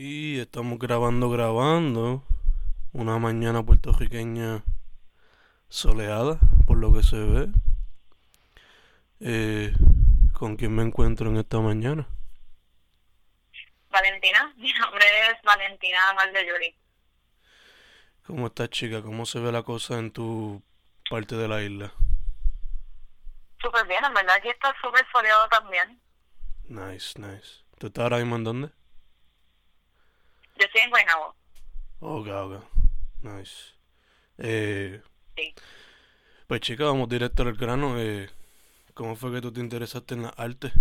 Y estamos grabando, grabando. Una mañana puertorriqueña soleada, por lo que se ve. Eh, ¿Con quién me encuentro en esta mañana? Valentina, mi nombre es Valentina Yuri. ¿Cómo estás, chica? ¿Cómo se ve la cosa en tu parte de la isla? Súper bien, en verdad aquí está súper soleado también. Nice, nice. ¿Tú estás ahora mismo en dónde? Yo estoy en Guaynabo. Ok, ok. Nice. Eh, sí. Pues chica, vamos directo al grano. Eh, ¿Cómo fue que tú te interesaste en la arte?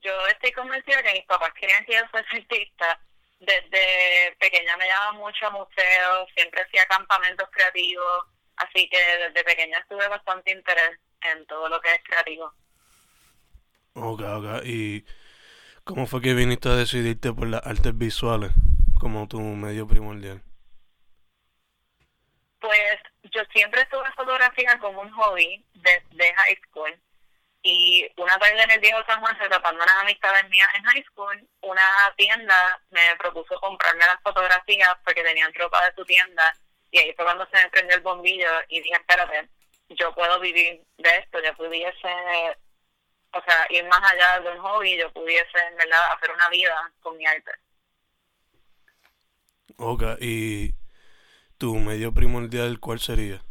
Yo estoy convencida que mis papás querían que yo fuese artista. Desde pequeña me llevaba mucho a museos, siempre hacía campamentos creativos, así que desde pequeña tuve bastante interés en todo lo que es creativo. Ok, ok. ¿Y cómo fue que viniste a decidirte por las artes visuales como tu medio primordial? Pues yo siempre estuve fotografía como un hobby desde high school. Y una tarde en el viejo San Juan, se tapando unas amistades mías en high school, una tienda me propuso comprarme las fotografías porque tenían ropa de su tienda. Y ahí fue cuando se me prendió el bombillo y dije, espérate, yo puedo vivir de esto, yo pudiese, o sea, ir más allá de un hobby, yo pudiese, en verdad, hacer una vida con mi arte. Ok, y ¿Tu medio primordial cuál sería?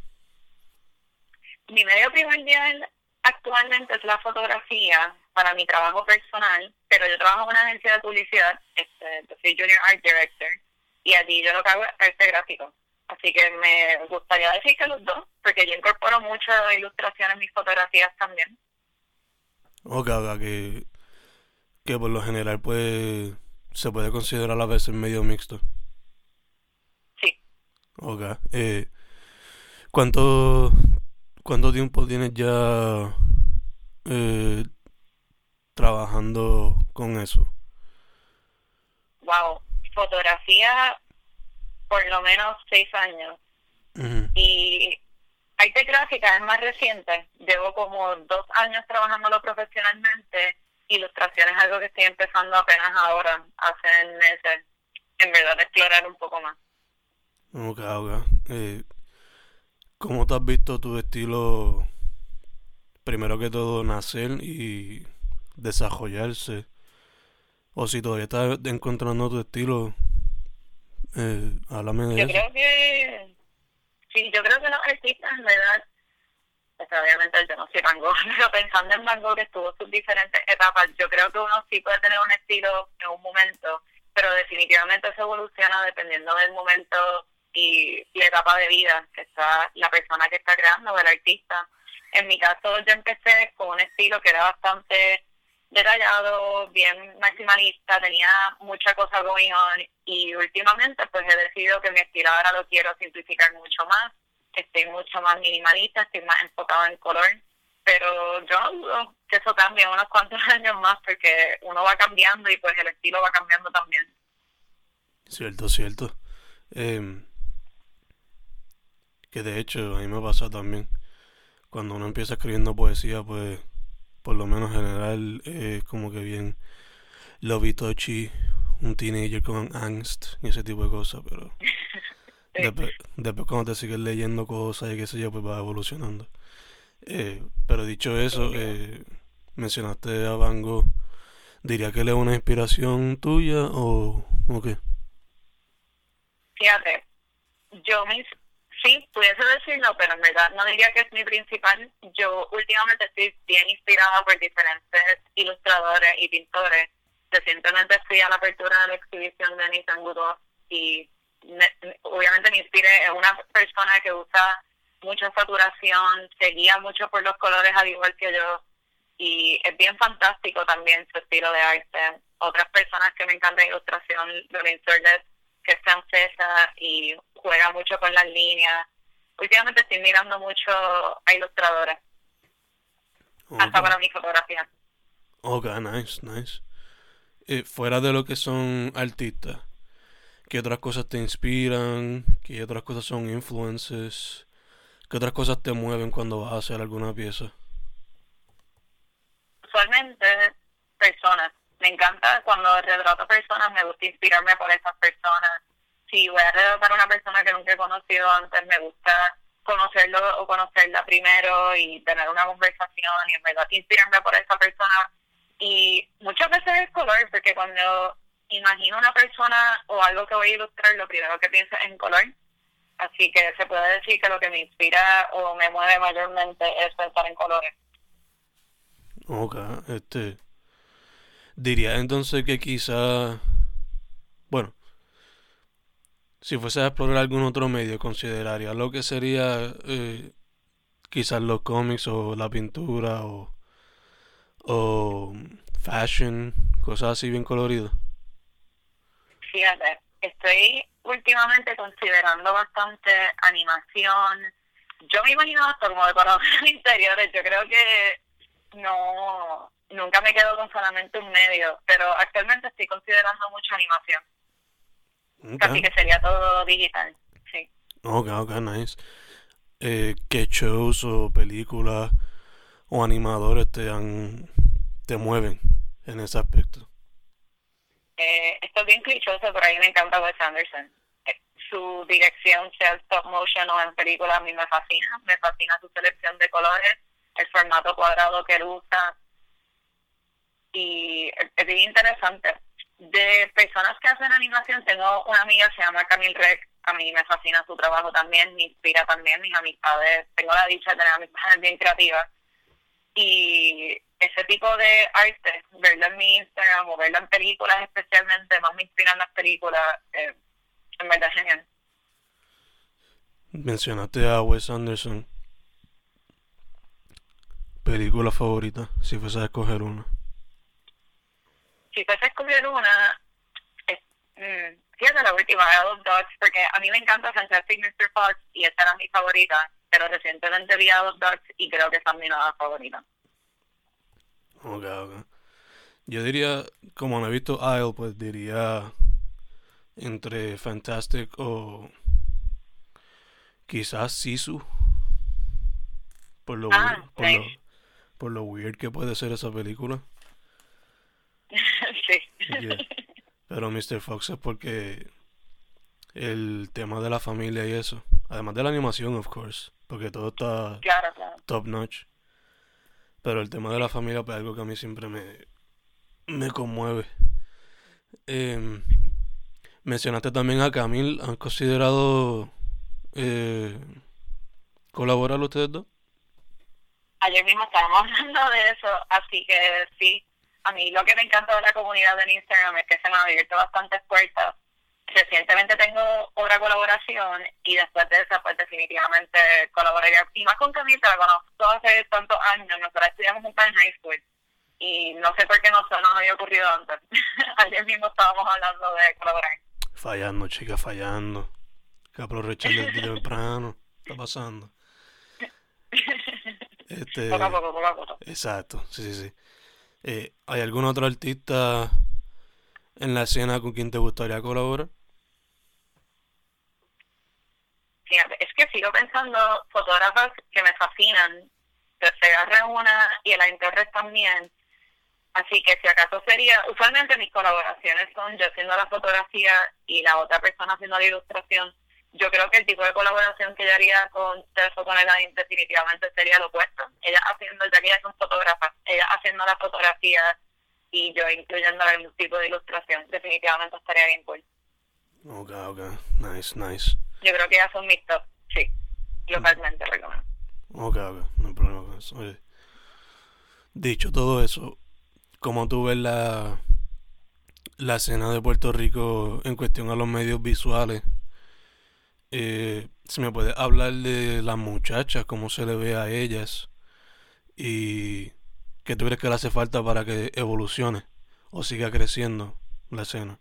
Mi medio primordial actualmente es la fotografía para mi trabajo personal, pero yo trabajo en una agencia de publicidad, este, soy Junior Art Director, y allí yo lo que hago es arte gráfico. Así que me gustaría decir que los dos, porque yo incorporo mucho ilustración en mis fotografías también. Ok, ok, que, que por lo general puede, se puede considerar a veces medio mixto. Ok. Eh, ¿cuánto, ¿Cuánto tiempo tienes ya eh, trabajando con eso? Wow, fotografía por lo menos seis años. Y arte gráfica es más reciente. Llevo como dos años trabajándolo profesionalmente. Ilustración es algo que estoy empezando apenas ahora, hace meses. En verdad, explorar un poco más. Ok, ok. Eh, ¿Cómo te has visto tu estilo, primero que todo, nacer y desarrollarse? O si todavía estás encontrando tu estilo, eh, háblame de yo creo que, sí, yo creo que los artistas, en verdad, pues, obviamente yo no soy Van pero pensando en Van que estuvo sus diferentes etapas, yo creo que uno sí puede tener un estilo en un momento, pero definitivamente se evoluciona dependiendo del momento y la etapa de vida que está la persona que está creando el artista. En mi caso yo empecé con un estilo que era bastante detallado, bien maximalista, tenía mucha cosa going on y últimamente pues he decidido que mi estilo ahora lo quiero simplificar mucho más, estoy mucho más minimalista, estoy más enfocado en color, pero yo que eso cambie unos cuantos años más porque uno va cambiando y pues el estilo va cambiando también. Cierto, cierto. Eh, que de hecho a mí me pasa también. Cuando uno empieza escribiendo poesía, pues por lo menos general es como que bien lovey touchy, un teenager con angst y ese tipo de cosas, pero después, después, cuando te sigues leyendo cosas y qué sé yo, pues va evolucionando. Eh, pero dicho eso, eh, mencionaste a Van Gogh, ¿diría que él es una inspiración tuya o, o qué? Fíjate, yo me Sí, pudiese decirlo, pero en verdad no diría que es mi principal. Yo últimamente estoy bien inspirada por diferentes ilustradores y pintores. Recientemente fui a la apertura de la exhibición de Nissan Goodall y obviamente me inspiré. Es una persona que usa mucha saturación, se guía mucho por los colores al igual que yo. y es bien fantástico también su estilo de arte. Otras personas que me encantan ilustración, Lorraine Surlet, que es francesa y juega mucho con las líneas. Últimamente estoy mirando mucho a ilustradoras, hasta para mi fotografía. Ok, nice, nice. Eh, fuera de lo que son artistas, ¿qué otras cosas te inspiran? ¿Qué otras cosas son influences? ¿Qué otras cosas te mueven cuando vas a hacer alguna pieza? Usualmente, personas. Me encanta cuando retrato personas, me gusta inspirarme por esas personas. Si voy a retratar a una persona que nunca he conocido antes, me gusta conocerlo o conocerla primero y tener una conversación y en verdad inspirarme por esa persona. Y muchas veces es color, porque cuando imagino una persona o algo que voy a ilustrar, lo primero que pienso es en color. Así que se puede decir que lo que me inspira o me mueve mayormente es pensar en colores. Ok, este. Diría entonces que quizá. Bueno. Si fuese a explorar algún otro medio, consideraría lo que sería. Eh, quizás los cómics o la pintura o. o. fashion, cosas así bien coloridas. Fíjate, estoy últimamente considerando bastante animación. Yo me imagino hasta como decoradores interiores. Yo creo que no nunca me quedo con solamente un medio, pero actualmente estoy considerando mucha animación. Así que sería todo digital, sí. Ok, ok, nice. Eh, ¿Qué shows o películas o animadores te han te mueven en ese aspecto? Eh, esto es bien clichoso, pero a mí me encanta Wes Anderson. Eh, su dirección, sea stop motion o en películas, a mí me fascina. Me fascina su selección de colores, el formato cuadrado que él usa. Y es bien interesante. De personas que hacen animación, tengo una amiga se llama Camille Rec. A mí me fascina su trabajo también, me inspira también mis amistades. Tengo la dicha de tener amistades bien creativas. Y ese tipo de arte, verlo en mi Instagram o verlo en películas especialmente, más me inspiran las películas, eh, en verdad genial. Mencionaste a Wes Anderson. ¿Película favorita? Si fuese a escoger una. Si fuese a escoger una, es, mmm, fíjate la última, Adult Dogs, porque a mí me encanta Fantastic Mr. Fox y esta era mi favorita, pero recientemente vi Adult Dogs y creo que esa es mi nueva favorita. Ok, ok. Yo diría, como no he visto Isle, pues diría entre Fantastic o quizás Sisu. Por lo, Ah, por, nice. lo, por lo weird que puede ser esa película. Yeah. Pero Mr. Fox es porque el tema de la familia y eso. Además de la animación, of course. Porque todo está claro, claro. top notch. Pero el tema de la familia pues, es algo que a mí siempre me, me conmueve. Em, mencionaste también a Camil. ¿Han considerado eh, colaborar ustedes dos? Ayer mismo estábamos hablando de eso, así que sí, a mí lo que me encanta de la comunidad en Instagram es que se me han abierto bastantes puertas. Recientemente tengo otra colaboración y después de esa, pues definitivamente colaboraría. Y más con Camila, la conozco hace tantos años, nosotros estudiamos juntas en high school y no sé por qué no se nos había ocurrido antes. Ayer mismo estábamos hablando de colaborar. Fallando, chica, fallando. Que aprovechar desde temprano. ¿Qué está pasando? Este, Poco a poco, poco a poco. exacto, sí, sí, sí. Eh, ¿Hay algún otro artista en la escena con quien te gustaría colaborar? Es que sigo pensando fotógrafas que me fascinan. Se agarra una y el Torres también. Así que si acaso sería, usualmente mis colaboraciones son yo haciendo la fotografía y la otra persona haciendo la ilustración. Yo creo que el tipo de colaboración que yo haría con Steph o con Elaine definitivamente sería lo opuesto. Ella haciendo, ya que ella es un fotógrafa, ella haciendo la fotografía y yo incluyendo algún tipo de ilustración, definitivamente estaría bien cool. Ok, ok. Nice, nice. Yo creo que ya son mis top, sí, localmente recomiendo. Ok, ok. No hay problema con eso. Oye, dicho todo eso, ¿cómo tú ves la, la escena de Puerto Rico en cuestión a los medios visuales? Eh, si me puedes hablar de las muchachas, cómo se le ve a ellas y ¿Qué tú crees que le hace falta para que evolucione o siga creciendo la escena?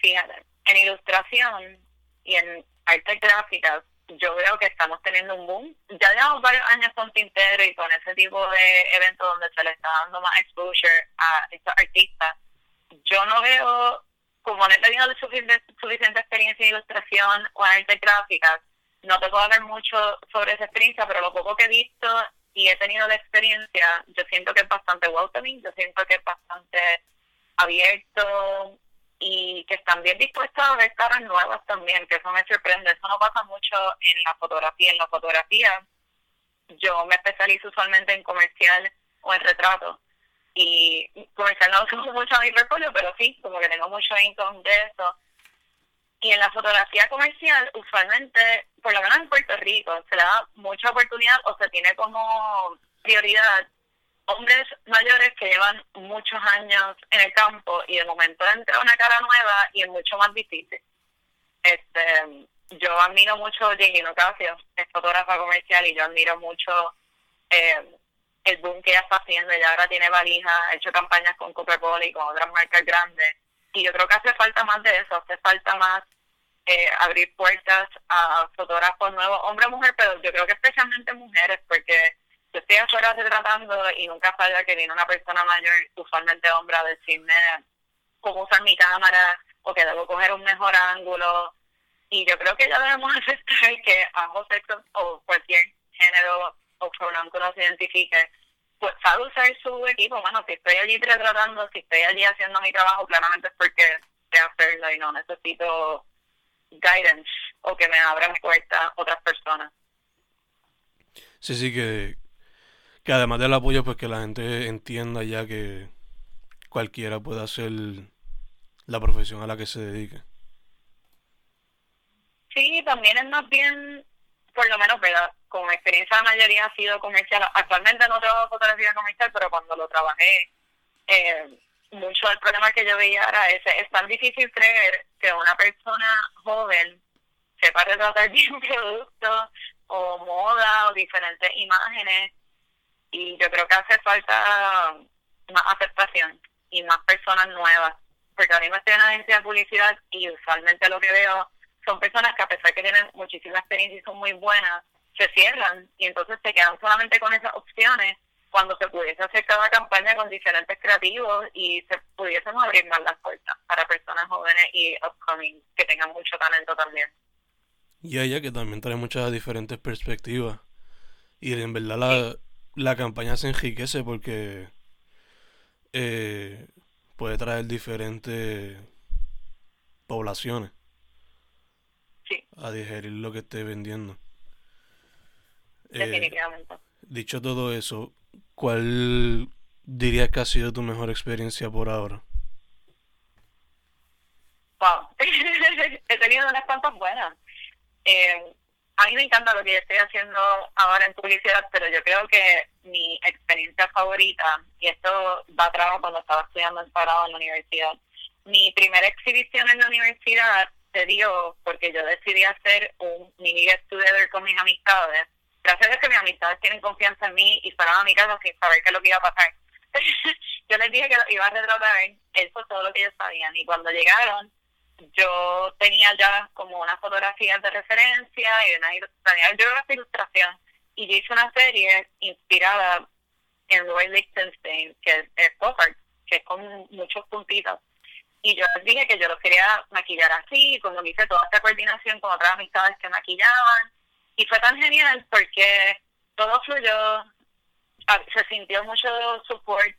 Fíjate, en ilustración y en arte gráfica yo veo que estamos teniendo un boom. Ya llevamos varios años con Tintero y con ese tipo de eventos donde se le está dando más exposure a estos artistas. Yo no veo, como no he tenido suficiente, suficiente experiencia en ilustración o en arte gráfica, no te puedo hablar mucho sobre esa experiencia, pero lo poco que he visto y he tenido la experiencia, yo siento que es bastante welcoming, yo siento que es bastante abierto y que están bien dispuestos a ver caras nuevas también, que eso me sorprende. Eso no pasa mucho en la fotografía. En la fotografía yo me especializo usualmente en comercial o en retrato. Y comercial no uso mucho mi portfolio, pero sí, como que tengo mucho income de eso. Y en la fotografía comercial, usualmente, por lo menos en Puerto Rico, se da mucha oportunidad o se tiene como prioridad hombres mayores que llevan muchos años en el campo y de momento entra una cara nueva y es mucho más difícil. Este, yo admiro mucho a Jenny Ocasio, es fotógrafa comercial y yo admiro mucho eh, el boom que ella está haciendo. Ella ahora tiene valija, ha hecho campañas con Coca-Cola y con otras marcas grandes. Y yo creo que hace falta más de eso, hace falta más eh, abrir puertas a fotógrafos nuevos, hombre o mujer, pero yo creo que especialmente mujeres, porque yo estoy afuera retratando y nunca falla que viene una persona mayor, usualmente hombre, a decirme cómo usar mi cámara o que debo coger un mejor ángulo. Y yo creo que ya debemos aceptar que ambos sexos o cualquier género o pronombre que uno se identifique, pues sabe usar su equipo. Bueno, si estoy allí retratando, si estoy allí haciendo mi trabajo, claramente es porque sé hacerlo y no necesito guidance o que me abran puertas otras personas. Sí, sí, que, que además del apoyo, pues que la gente entienda ya que cualquiera puede hacer la profesión a la que se dedique. Sí, también es más bien, por lo menos, ¿verdad? Como experiencia la mayoría ha sido comercial. Actualmente no trabajo fotografía comercial, pero cuando lo trabajé, eh, mucho del problema que yo veía era ese. Es tan difícil creer que una persona joven sepa retratar bien productos o moda o diferentes imágenes. Y yo creo que hace falta más aceptación y más personas nuevas. Porque ahora mismo estoy en una agencia de publicidad y usualmente lo que veo son personas que a pesar que tienen muchísima experiencia y son muy buenas, se cierran y entonces se quedan solamente con esas opciones cuando se pudiese hacer cada campaña con diferentes creativos y se pudiésemos abrir más las puertas para personas jóvenes y upcoming que tengan mucho talento también. Y ella que también trae muchas diferentes perspectivas. Y en verdad la, la campaña se enriquece porque eh, puede traer diferentes poblaciones a digerir lo que esté vendiendo. Eh, Definitivamente. dicho todo eso, ¿cuál dirías que ha sido tu mejor experiencia por ahora? Wow, he tenido unas cuantas buenas. Eh, a mí me encanta lo que yo estoy haciendo ahora en publicidad, pero yo creo que mi experiencia favorita, y esto va a trabajo cuando estaba estudiando en Parado en la universidad, mi primera exhibición en la universidad se dio porque yo decidí hacer un mini get together con mis amistades gracias a que mis amistades tienen confianza en mí y fueron a mi casa sin saber qué es lo que iba a pasar. yo les dije que lo iba a retratar, eso es todo lo que ellos sabían. Y cuando llegaron, yo tenía ya como unas fotografías de referencia y una, tenía yo una ilustración. Y yo hice una serie inspirada en Roy Lichtenstein, que es pop que es con muchos puntitos. Y yo les dije que yo los quería maquillar así, me hice toda esta coordinación con otras amistades que maquillaban y fue tan genial porque todo fluyó, se sintió mucho support,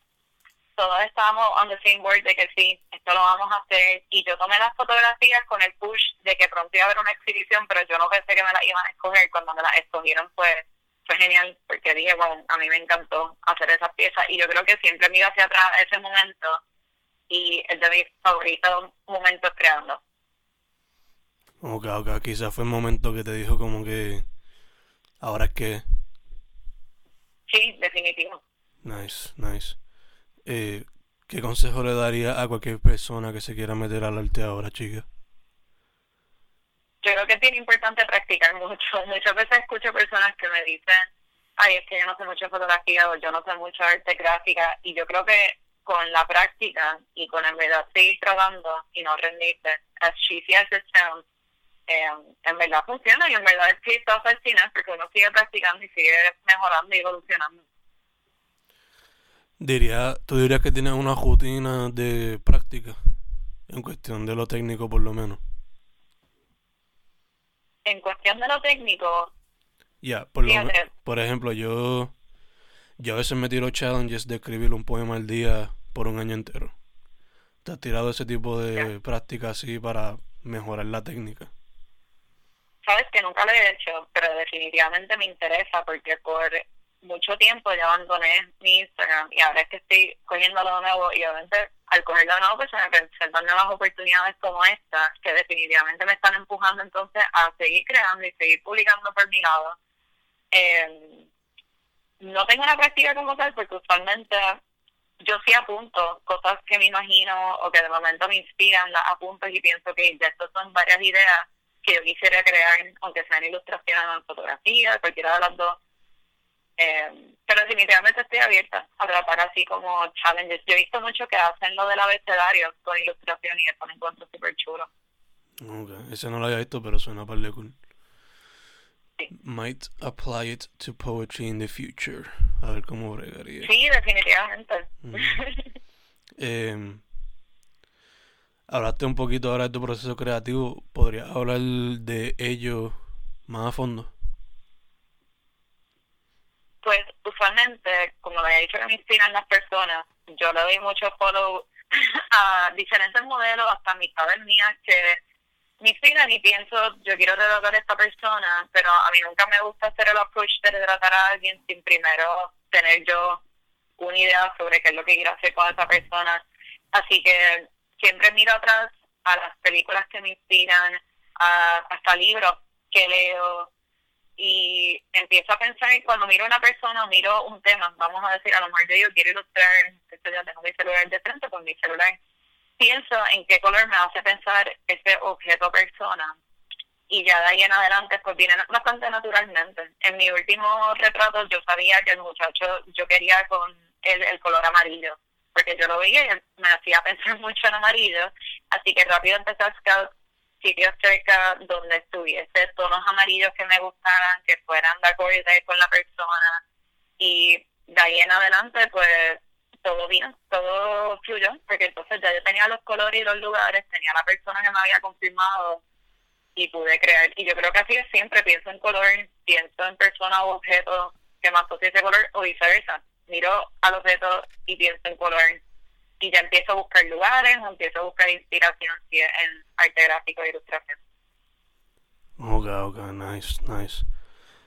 todos estábamos on the same board de que sí, esto lo vamos a hacer. Y yo tomé las fotografías con el push de que pronto iba a haber una exhibición, pero yo no pensé que me las iban a escoger. Cuando me las escogieron fue, fue genial, porque dije, bueno, a mí me encantó hacer esas piezas. Y yo creo que siempre me iba hacia atrás ese momento y es de mis favoritos momentos creando. Ok, ok, quizás fue el momento que te dijo como que ahora es que... Sí, definitivo. Nice, nice. Eh, ¿Qué consejo le daría a cualquier persona que se quiera meter al arte ahora, chica? Yo creo que es bien importante practicar mucho. Muchas veces escucho personas que me dicen ay, es que yo no sé mucho de fotografía o yo no sé mucho de arte gráfica. Y yo creo que con la práctica y con en verdad seguir trabajando y no rendirte, as cheesy as it sounds, eh, en verdad funciona y en verdad es chistoso el cine porque uno sigue practicando y sigue mejorando y evolucionando. Diría, ¿Tú dirías que tienes una rutina de práctica en cuestión de lo técnico por lo menos? En cuestión de lo técnico... Ya, por, por ejemplo, yo, yo a veces me tiro challenges de escribir un poema al día por un año entero. ¿Te has tirado ese tipo de práctica así para mejorar la técnica? Sabes que nunca lo he hecho, pero definitivamente me interesa porque por mucho tiempo ya abandoné mi Instagram y ahora es que estoy cogiéndolo de nuevo y obviamente al cogerlo de nuevo pues se me presentan nuevas oportunidades como esta que definitivamente me están empujando entonces a seguir creando y seguir publicando por mi lado. Eh, no tengo una práctica como tal porque usualmente yo sí apunto cosas que me imagino o que de momento me inspiran, las apunto y pienso que ya estas son varias ideas que yo quisiera crear, aunque sean ilustraciones o en fotografía, cualquiera de las dos eh, pero definitivamente estoy abierta a tratar así como challenges. Yo he visto mucho que hacen lo del abecedario con ilustración y eso me encuentro súper chulo. Ok, ese no lo había visto, pero suena para cool. Sí. Might apply it to poetry in the future. A ver cómo bregaría. Sí, definitivamente. eh, hablaste un poquito ahora de tu proceso creativo. ¿Podrías hablar de ello más a fondo? pues usualmente, como le he dicho que me inspiran las personas, yo le doy mucho follow a diferentes modelos, hasta amistades mías que me inspiran y pienso, yo quiero retratar a esta persona, pero a mí nunca me gusta hacer el approach de retratar a alguien sin primero tener yo una idea sobre qué es lo que quiero hacer con esa persona. Así que siempre miro atrás a las películas que me inspiran, a, hasta libros que leo, y empiezo a pensar cuando miro a una persona miro un tema, vamos a decir, a lo mejor yo, quiero ilustrar, esto ya tengo mi celular de frente con mi celular, pienso en qué color me hace pensar ese objeto persona y ya de ahí en adelante pues viene bastante naturalmente. En mi último retrato yo sabía que el muchacho yo quería con el color amarillo, porque yo lo veía y me hacía pensar mucho en amarillo, así que rápido empecé a scout sitios cerca donde estuviese tonos amarillos que me gustaran, que fueran de acorde con la persona y de ahí en adelante pues todo bien, todo fluyó, porque entonces ya yo tenía los colores y los lugares, tenía la persona que me había confirmado y pude crear. Y yo creo que así es siempre, pienso en color, pienso en persona o objeto que me asocie ese color o viceversa. Miro al objeto y pienso en color y ya empiezo a buscar lugares o empiezo a buscar inspiración en arte gráfico e ilustración. Ok, ok, nice, nice.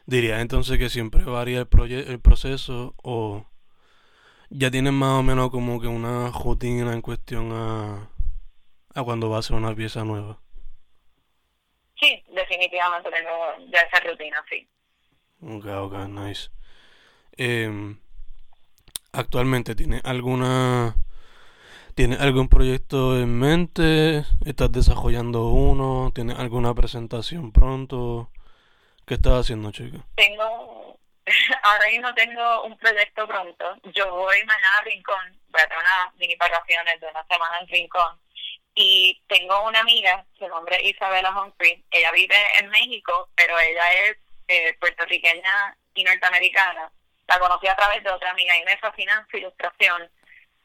Diría entonces que siempre varía el, el proceso o ya tienes más o menos como que una rutina en cuestión a, a cuando va a ser una pieza nueva. Sí, definitivamente tengo ya esa rutina, sí. Ok, ok, nice. Eh, actualmente, ¿tienes alguna ¿Tienes algún proyecto en mente? ¿Estás desarrollando uno? ¿Tienes alguna presentación pronto? ¿Qué estás haciendo, chica? Tengo, ahora mismo tengo un proyecto pronto. Yo voy mañana a Rincón, voy a tener unas mini vacaciones de una semana en Rincón. Y tengo una amiga, su nombre Isabela Humphrey. Ella vive en México, pero ella es eh, puertorriqueña y norteamericana. La conocí a través de otra amiga y me fascina su ilustración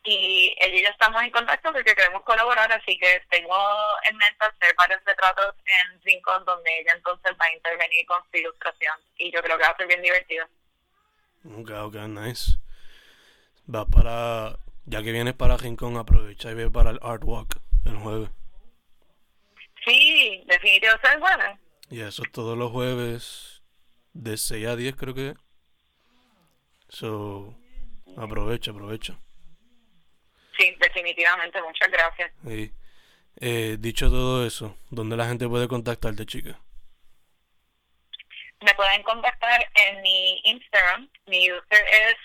y ella y yo estamos en contacto porque queremos colaborar, así que tengo en mente hacer varios retratos en Rincón donde ella entonces va a intervenir con su ilustración y yo creo que va a ser bien divertido. Ok, ok, nice. Va para, ya que vienes para Rincón, aprovecha y ve para el Art Walk el jueves. Sí, definitivamente es bueno. Y eso todos los jueves de 6 a 10 creo que. So, aprovecha, aprovecha. Sí, definitivamente, muchas gracias. Eh, dicho todo eso, ¿dónde la gente puede contactarte, chica? Me pueden contactar en mi Instagram. Mi user es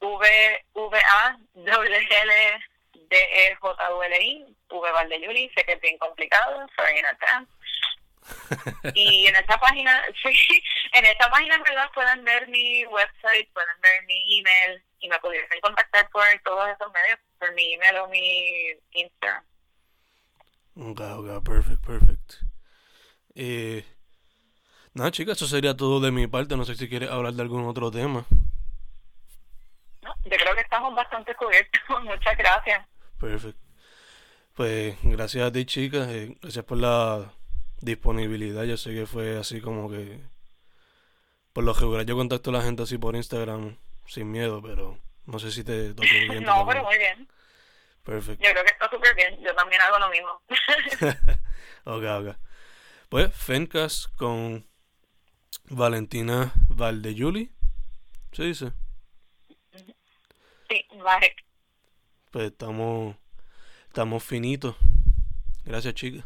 VVA L D E J U L I V Valdeyuli. Sé que es bien complicado, sorry in advance. Y en esa página, sí, en esa página en verdad pueden ver mi website, pueden ver mi email y me pudieran contactar por todos esos medios, por mi email o mi Instagram. Ok, ok, perfect, perfect. Eh, nada, chicas, eso sería todo de mi parte. No sé si quieres hablar de algún otro tema. No, yo creo que estamos bastante cubiertos. Muchas gracias. Perfecto. Pues gracias a ti, chicas. Eh, gracias por la disponibilidad. Yo sé que fue así como que. Por lo regular, yo contacto a la gente así por Instagram sin miedo, pero no sé si te tocó bien. no, pero muy bien. Perfecto. Yo creo que está súper bien. Yo también hago lo mismo. ok, ok. Pues Fencas con Valentina Valdeyuli. ¿Se dice? Sí, vale. Pues estamos, estamos finitos. Gracias, chica.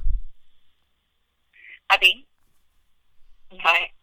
A ti. Bye.